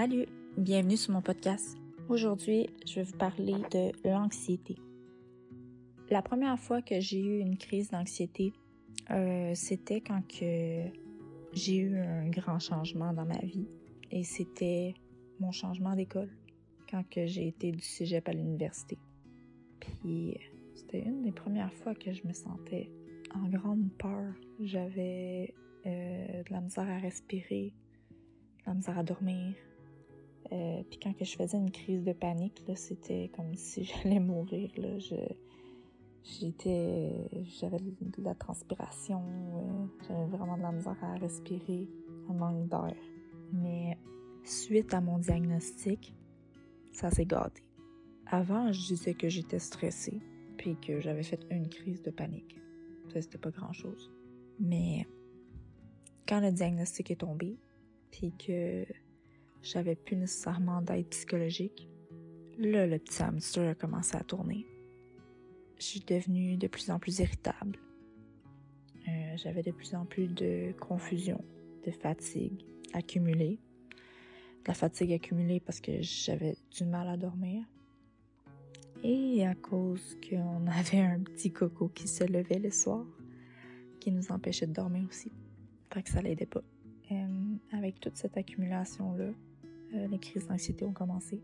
Salut, bienvenue sur mon podcast. Aujourd'hui, je vais vous parler de l'anxiété. La première fois que j'ai eu une crise d'anxiété, euh, c'était quand que j'ai eu un grand changement dans ma vie. Et c'était mon changement d'école, quand que j'ai été du cégep à l'université. Puis c'était une des premières fois que je me sentais en grande peur. J'avais euh, de la misère à respirer, de la misère à dormir, euh, puis quand que je faisais une crise de panique, c'était comme si j'allais mourir. Je, j'étais, j'avais de la transpiration, euh, j'avais vraiment de la misère à respirer, un manque d'air. Mais suite à mon diagnostic, ça s'est gâté. Avant, je disais que j'étais stressée, puis que j'avais fait une crise de panique. Ça, c'était pas grand-chose. Mais quand le diagnostic est tombé, puis que j'avais plus nécessairement d'aide psychologique. Là, le petit hamster a commencé à tourner. Je suis devenue de plus en plus irritable. Euh, j'avais de plus en plus de confusion, de fatigue accumulée. La fatigue accumulée parce que j'avais du mal à dormir. Et à cause qu'on avait un petit coco qui se levait le soir, qui nous empêchait de dormir aussi. Fait que ça l'aidait pas. Euh, avec toute cette accumulation-là, euh, les crises d'anxiété ont commencé.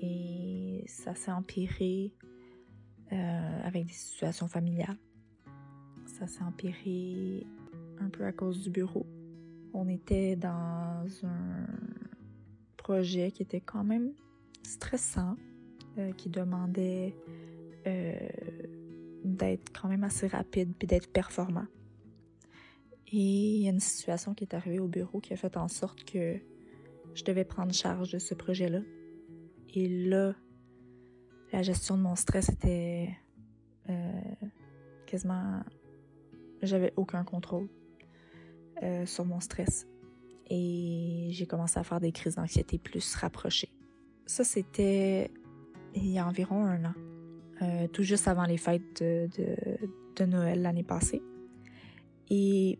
Et ça s'est empiré euh, avec des situations familiales. Ça s'est empiré un peu à cause du bureau. On était dans un projet qui était quand même stressant, euh, qui demandait d'être quand même assez rapide puis d'être performant. Et il y a une situation qui est arrivée au bureau qui a fait en sorte que je devais prendre charge de ce projet-là. Et là, la gestion de mon stress était euh, quasiment... J'avais aucun contrôle euh, sur mon stress. Et j'ai commencé à faire des crises d'anxiété plus rapprochées. Ça, c'était il y a environ un an, euh, tout juste avant les fêtes de, de, Noël l'année passée. Et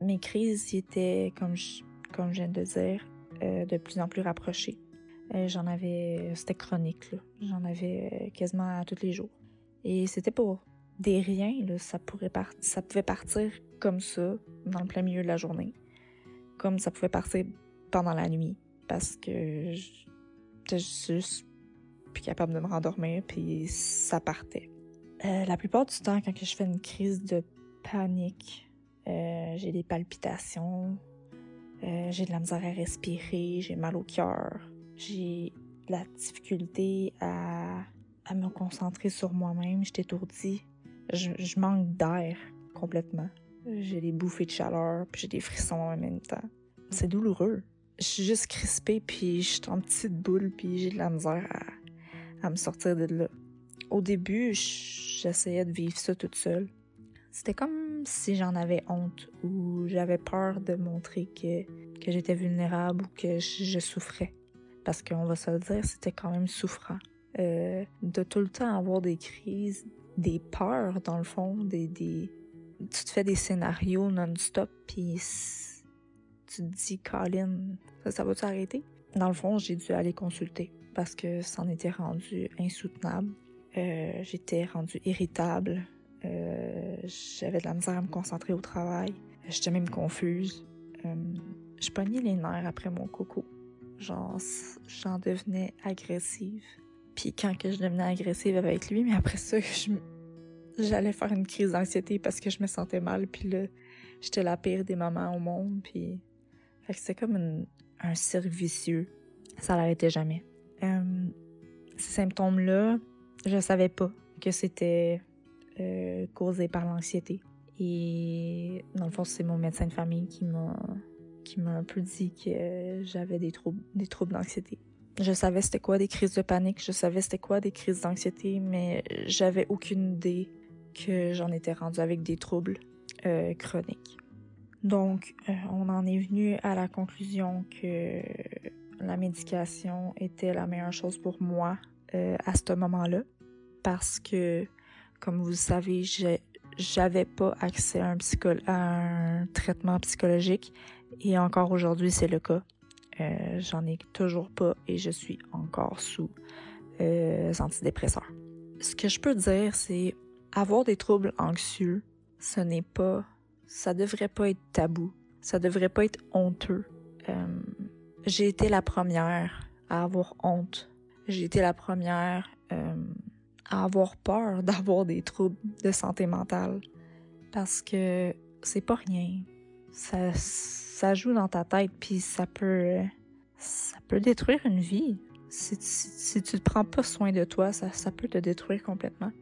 mes crises étaient, comme je, comme je viens de dire, euh, de plus en plus rapprochées. Euh, j'en avais, c'était chronique, J'en avais euh, quasiment tous les jours. Et c'était pour des riens, là. Ça pourrait pouvait partir comme ça, dans le plein milieu de la journée. Comme ça pouvait partir pendant la nuit. Parce que j'étais juste plus capable de me rendormir, puis ça partait. la plupart du temps, quand je fais une crise de panique, j'ai des palpitations, euh, j'ai de la misère à respirer, j'ai mal au cœur, j'ai de la difficulté à, à me concentrer sur moi-même, je t'étourdis, je, je manque d'air complètement. J'ai des bouffées de chaleur, puis j'ai des frissons en même temps. C'est douloureux. Je suis juste crispée, puis je suis en petite boule, puis j'ai de la misère à, à me sortir de là. Au début, j'essayais de vivre ça toute seule. C'était comme si j'en avais honte ou j'avais peur de montrer que, que j'étais vulnérable ou que je, souffrais. Parce qu'on va se le dire, c'était quand même souffrant. Euh, de tout le temps avoir des crises, des peurs dans le fond, des, tu te fais des scénarios non-stop puis tu te dis, Colin, ça, ça va-tu arrêter? Dans le fond, j'ai dû aller consulter parce que c'en était rendu insoutenable. Euh, j'étais rendu irritable. Euh, j'avais de la misère à me concentrer au travail. J'étais même confuse. Euh, je pognais les nerfs après mon coco. Genre, j'en devenais agressive. Puis quand que je devenais agressive avec lui, mais après ça, j'allais faire une crise d'anxiété parce que je me sentais mal. Puis là, j'étais la pire des mamans au monde. Puis fait que c'était comme un cercle vicieux. Ça l'arrêtait jamais. Euh, ces symptômes-là, je savais pas que c'était euh, causé par l'anxiété. Et dans le fond, c'est mon médecin de famille qui m'a qui m'a un peu dit que j'avais des troubles des troubles d'anxiété. Je savais c'était quoi des crises de panique, je savais c'était quoi des crises d'anxiété, mais j'avais aucune idée que j'en étais rendue avec des troubles euh, chroniques. Donc, euh, on en est venu à la conclusion que la médication était la meilleure chose pour moi à ce moment-là, parce que, comme vous savez, j'avais pas accès à un, traitement psychologique, et encore aujourd'hui, c'est le cas. Euh, J'en ai toujours pas et je suis encore sous euh, antidépresseurs. Ce que je peux dire, c'est avoir des troubles anxieux, ce n'est pas, ça devrait pas être tabou, ça devrait pas être honteux. Euh, j'ai été la première à avoir honte. J'ai été la première à avoir peur d'avoir des troubles de santé mentale parce que c'est pas rien. Ça, ça joue dans ta tête puis ça peut, ça peut détruire une vie. Si, si, tu ne prends pas soin de toi, ça, ça peut te détruire complètement.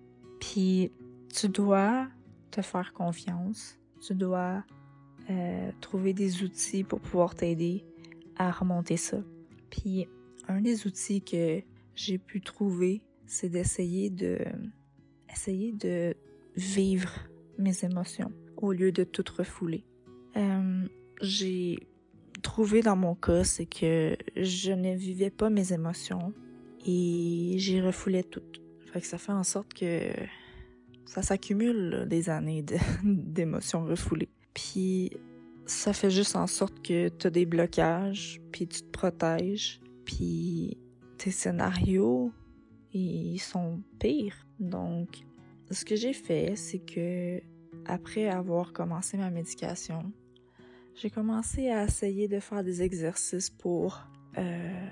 Puis tu dois te faire confiance. Tu dois euh, trouver des outils pour pouvoir t'aider à remonter ça. Puis un des outils que j'ai pu trouver, c'est d'essayer de essayer de vivre mes émotions au lieu de tout refouler. Euh, j'ai trouvé dans mon cas, c'est que je ne vivais pas mes émotions et j'y refoulais toutes. Fait que ça fait en sorte que ça s'accumule des années d'émotions refoulées. Puis ça fait juste en sorte que tu as des blocages, puis tu te protèges, puis tes scénarios, ils sont pires. Donc, ce que j'ai fait, c'est que après avoir commencé ma médication, j'ai commencé à essayer de faire des exercices pour euh,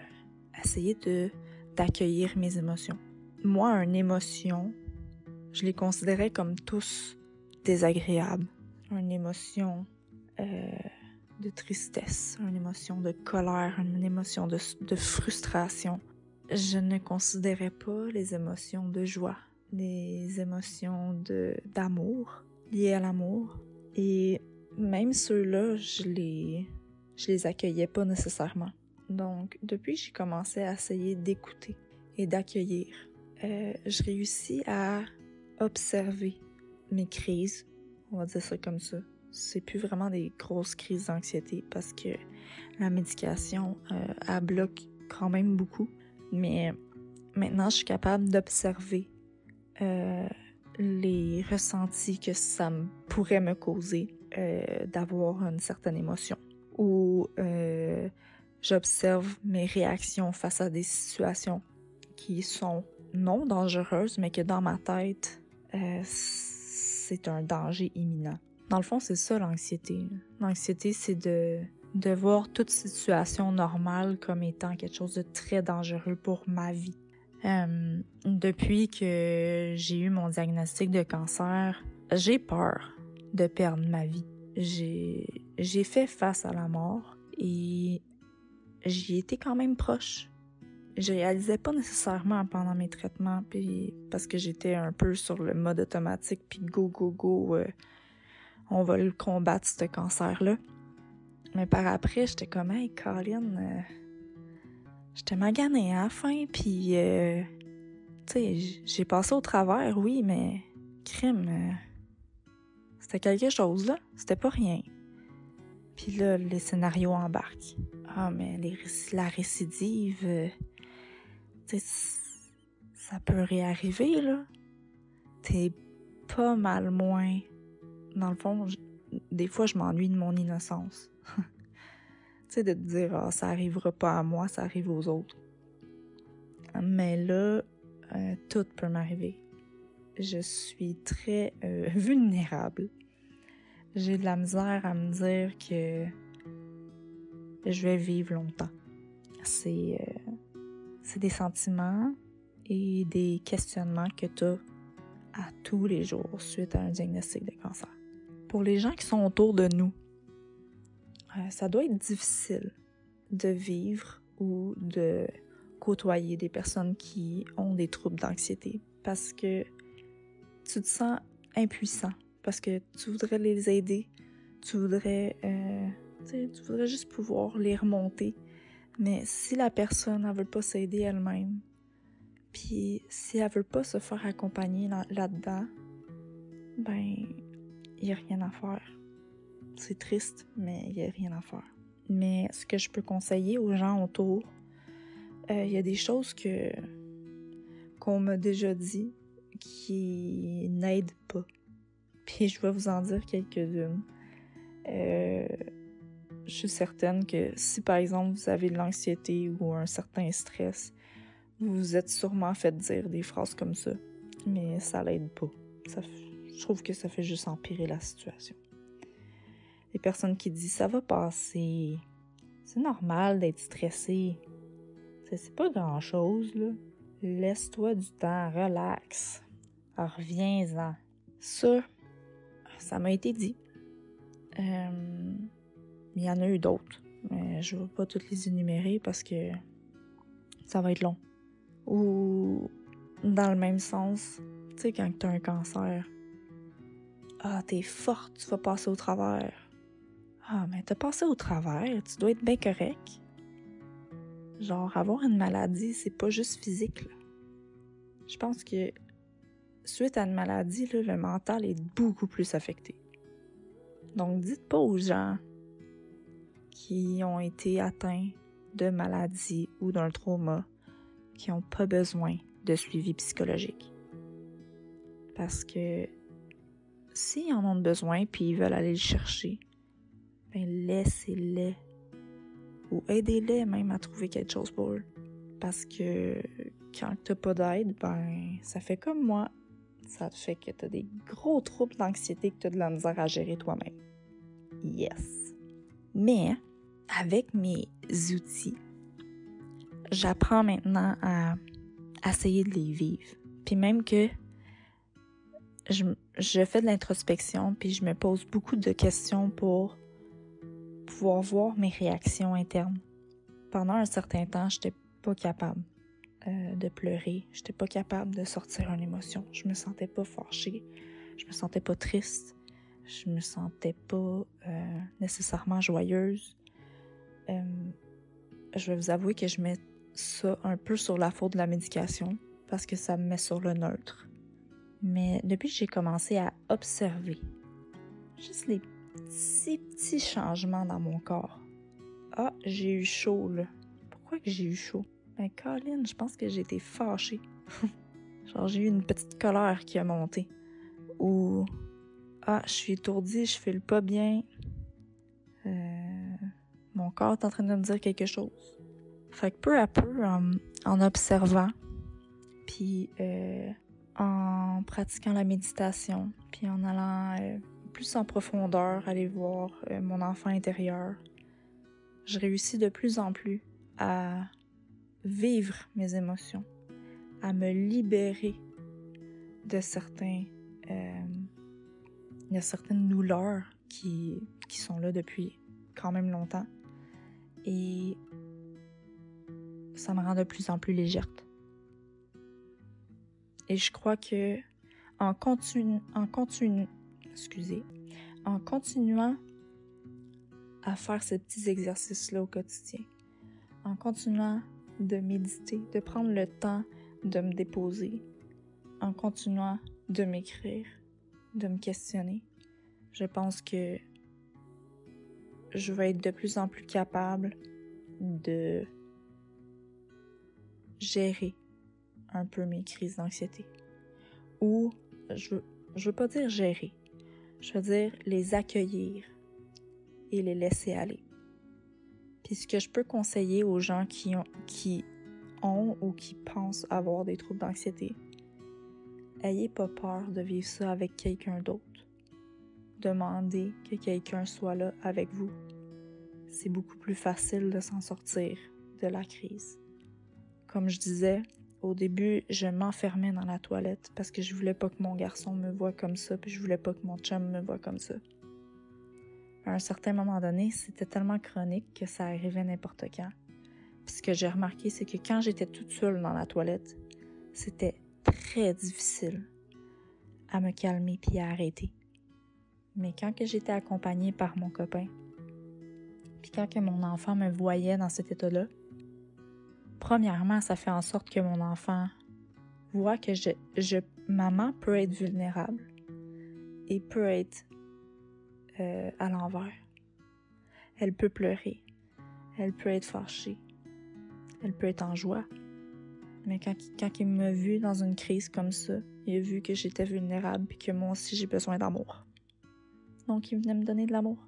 essayer de d'accueillir mes émotions. Moi, une émotion, je les considérais comme tous désagréables. Une émotion euh, de tristesse, une émotion de colère, une émotion de, de frustration. Je ne considérais pas les émotions de joie, les émotions d'amour liées à l'amour. Et même ceux-là, je les, je les accueillais pas nécessairement. Donc, depuis j'ai commencé à essayer d'écouter et d'accueillir, euh, je réussis à observer mes crises, on va dire ça comme ça. C'est plus vraiment des grosses crises d'anxiété parce que la médication, euh, elle bloque quand même beaucoup. Mais maintenant, je suis capable d'observer euh, les ressentis que ça pourrait me causer euh, d'avoir une certaine émotion. Ou euh, j'observe mes réactions face à des situations qui sont non dangereuses, mais que dans ma tête, c'est un danger imminent. Dans le fond, c'est ça l'anxiété. L'anxiété, c'est de, de voir toute situation normale comme étant quelque chose de très dangereux pour ma vie. Euh, depuis que j'ai eu mon diagnostic de cancer, j'ai peur de perdre ma vie. J'ai, fait face à la mort et j'y étais quand même proche. Je réalisais pas nécessairement pendant mes traitements, puis parce que j'étais un peu sur le mode automatique, puis go, go, go, euh, on va le combattre, ce cancer-là. Mais par après, j'étais comme, hey, Colin, euh, j'étais maganée à la fin, puis, euh, tu sais, j'ai passé au travers, oui, mais crime, euh, c'était quelque chose, là. C'était pas rien. Puis là, les scénarios embarquent. Ah, mais les, la récidive, tu sais, ça peut réarriver, là. T'es pas mal moins. Dans le fond, des fois, je m'ennuie de mon innocence. tu sais, de te dire, ah, ça arrivera pas à moi, ça arrive aux autres. Mais là, euh, tout peut m'arriver. Je suis très euh, vulnérable. J'ai de la misère à me dire que je vais vivre longtemps. c'est c'est des sentiments et des questionnements que tu as à tous les jours suite à un diagnostic de cancer. Pour les gens qui sont autour de nous, ça doit être difficile de vivre ou de côtoyer des personnes qui ont des troubles d'anxiété parce que tu te sens impuissant, parce que tu voudrais les aider, tu voudrais, euh, tu voudrais juste pouvoir les remonter. Mais si la personne ne veut pas s'aider elle-même, puis si elle veut pas se faire accompagner là-dedans, ben, il n'y a rien à faire. C'est triste, mais il n'y a rien à faire. Mais ce que je peux conseiller aux gens autour, euh, il y a des choses que qu'on m'a déjà dit qui n'aident pas. Puis je vais vous en dire quelques-unes. Euh, je suis certaine que si par exemple vous avez de l'anxiété ou un certain stress, vous vous êtes sûrement fait dire des phrases comme ça. Mais ça l'aide pas. je trouve que ça fait juste empirer la situation. Les personnes qui disent ça va passer, c'est normal d'être stressé. C'est pas grand chose, là. Laisse-toi du temps, relax. Reviens-en. Ça, ça m'a été dit. Euh, il y en a eu d'autres, mais je ne vais pas toutes les énumérer parce que ça va être long. Ou dans le même sens, tu sais, quand tu as un cancer, ah, t'es forte, tu vas passer au travers. Ah, mais t'as passé au travers, tu dois être bien correct. Genre, avoir une maladie, c'est pas juste physique. Je pense que suite à une maladie, le mental est beaucoup plus affecté. Donc, dites pas aux gens qui ont été atteints de maladies ou d'un trauma qui n'ont pas besoin de suivi psychologique. Parce que s'ils en ont besoin puis ils veulent aller le chercher, ben laissez-les. Ou aidez-les même à trouver quelque chose pour eux. Parce que quand t'as pas d'aide, ben ça fait comme moi. Ça fait que t'as des gros troubles d'anxiété que t'as de la misère à gérer toi-même. Yes. Mais avec mes outils, j'apprends maintenant à, essayer de les vivre. Puis même que je, je fais de l'introspection, puis je me pose beaucoup de questions pour voir mes réactions internes. Pendant un certain temps, j'étais pas capable euh, de pleurer, j'étais pas capable de sortir une émotion. Je me sentais pas fâchée, je me sentais pas triste, je me sentais pas euh, nécessairement joyeuse. Euh, je vais vous avouer que je mets ça un peu sur la faute de la médication parce que ça me met sur le neutre. Mais depuis que j'ai commencé à observer juste les petits, petits changements dans mon corps. Ah, j'ai eu chaud, là. Pourquoi que j'ai eu chaud? Ben, Colin, je pense que j'ai été fâchée. Genre, j'ai eu une petite colère qui a monté. Ou, ah, je suis étourdie, je fais le pas bien. Euh, mon corps est en train de me dire quelque chose. Fait que peu à peu, en, observant, puis euh, en pratiquant la méditation, puis en allant euh, plus en profondeur, aller voir euh, mon enfant intérieur, je réussis de plus en plus à vivre mes émotions, à me libérer de certains, euh, a certaines douleurs qui, qui sont là depuis quand même longtemps. Et ça me rend de plus en plus légère. Et je crois que en continu, en continu, excusez, en continuant à faire ces petits exercices-là au quotidien, en continuant de méditer, de prendre le temps de me déposer, en continuant de m'écrire, de me questionner, je pense que je vais être de plus en plus capable de gérer un peu mes crises d'anxiété. Ou, je, je veux pas dire gérer, je veux dire les accueillir et les laisser aller. Puis ce que je peux conseiller aux gens qui ont, qui ont ou qui pensent avoir des troubles d'anxiété, ayez pas peur de vivre ça avec quelqu'un d'autre. Demandez que quelqu'un soit là avec vous. C'est beaucoup plus facile de s'en sortir de la crise. Comme je disais, au début, je m'enfermais dans la toilette parce que je voulais pas que mon garçon me voie comme ça, puis je voulais pas que mon chum me voie comme ça. À un certain moment donné, c'était tellement chronique que ça arrivait n'importe quand. Puis ce que j'ai remarqué, c'est que quand j'étais toute seule dans la toilette, c'était très difficile à me calmer puis à arrêter. Mais quand que j'étais accompagnée par mon copain, puis quand que mon enfant me voyait dans cet état-là, premièrement, ça fait en sorte que mon enfant voit que je, je maman peut être vulnérable et peut être euh, à l'envers. Elle peut pleurer, elle peut être fâchée, elle peut être en joie. Mais quand, quand il m'a vu dans une crise comme ça, il a vu que j'étais vulnérable et que moi aussi j'ai besoin d'amour. Donc il venait me donner de l'amour.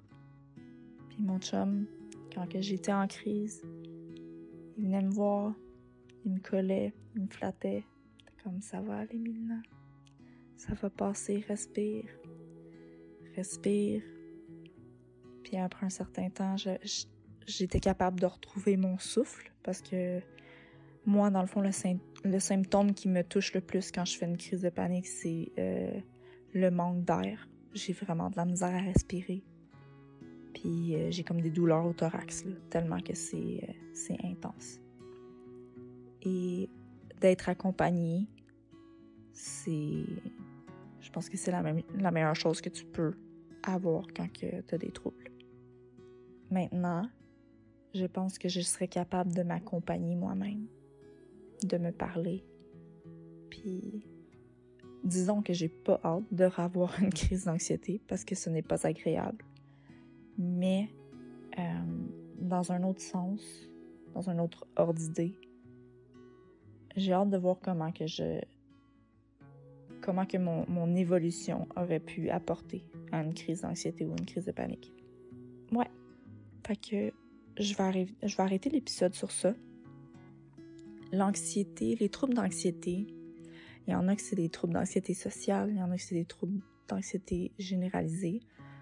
Puis mon chum, quand j'étais en crise, il venait me voir, il me collait, il me flattait. Comme ça va aller, Milna. Ça va passer, respire. Respire. Puis après un certain temps, j'étais capable de retrouver mon souffle parce que moi, dans le fond, le, symptôme qui me touche le plus quand je fais une crise de panique, c'est euh, le manque d'air. J'ai vraiment de la misère à respirer. Puis euh, j'ai comme des douleurs au thorax, tellement que c'est euh, intense. Et d'être accompagné, c'est. Je pense que c'est la, la meilleure chose que tu peux avoir quand tu as des troubles. Maintenant, je pense que je serais capable de m'accompagner moi-même, de me parler. Puis, disons que j'ai pas hâte de revoir une crise d'anxiété parce que ce n'est pas agréable mais euh, dans un autre sens, dans un autre ordre d'idée. J'ai hâte de voir comment que je comment que mon, mon, évolution aurait pu apporter à une crise d'anxiété ou une crise de panique. Ouais. Fait que je vais, arrêter l'épisode sur ça. L'anxiété, les troubles d'anxiété, il y en a que c'est des troubles d'anxiété sociale, il y en a que c'est des troubles d'anxiété généralisée.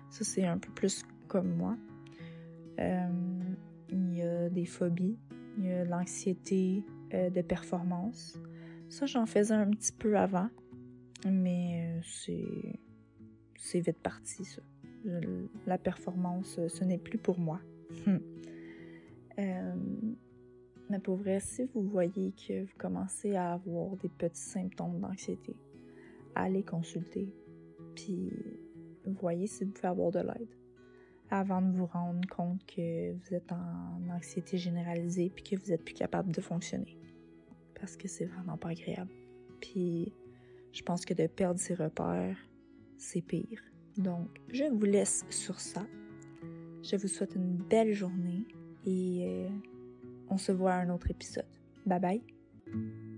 Ça, c'est un peu plus comme moi. Euh, il y a des phobies, il y a l'anxiété euh, de performance. Ça, j'en faisais un petit peu avant, mais euh, c'est, c'est vite parti, ça. la performance, ce n'est plus pour moi. mais pour vrai, si vous voyez que vous commencez à avoir des petits symptômes d'anxiété, allez consulter. Puis voyez si vous pouvez avoir de l'aide avant de vous rendre compte que vous êtes en anxiété généralisée puis que vous êtes plus capable de fonctionner. Parce que c'est vraiment pas agréable. Puis je pense que de perdre ses repères, c'est pire. Donc, je vous laisse sur ça. Je vous souhaite une belle journée et euh, on se voit à un autre épisode. Bye bye.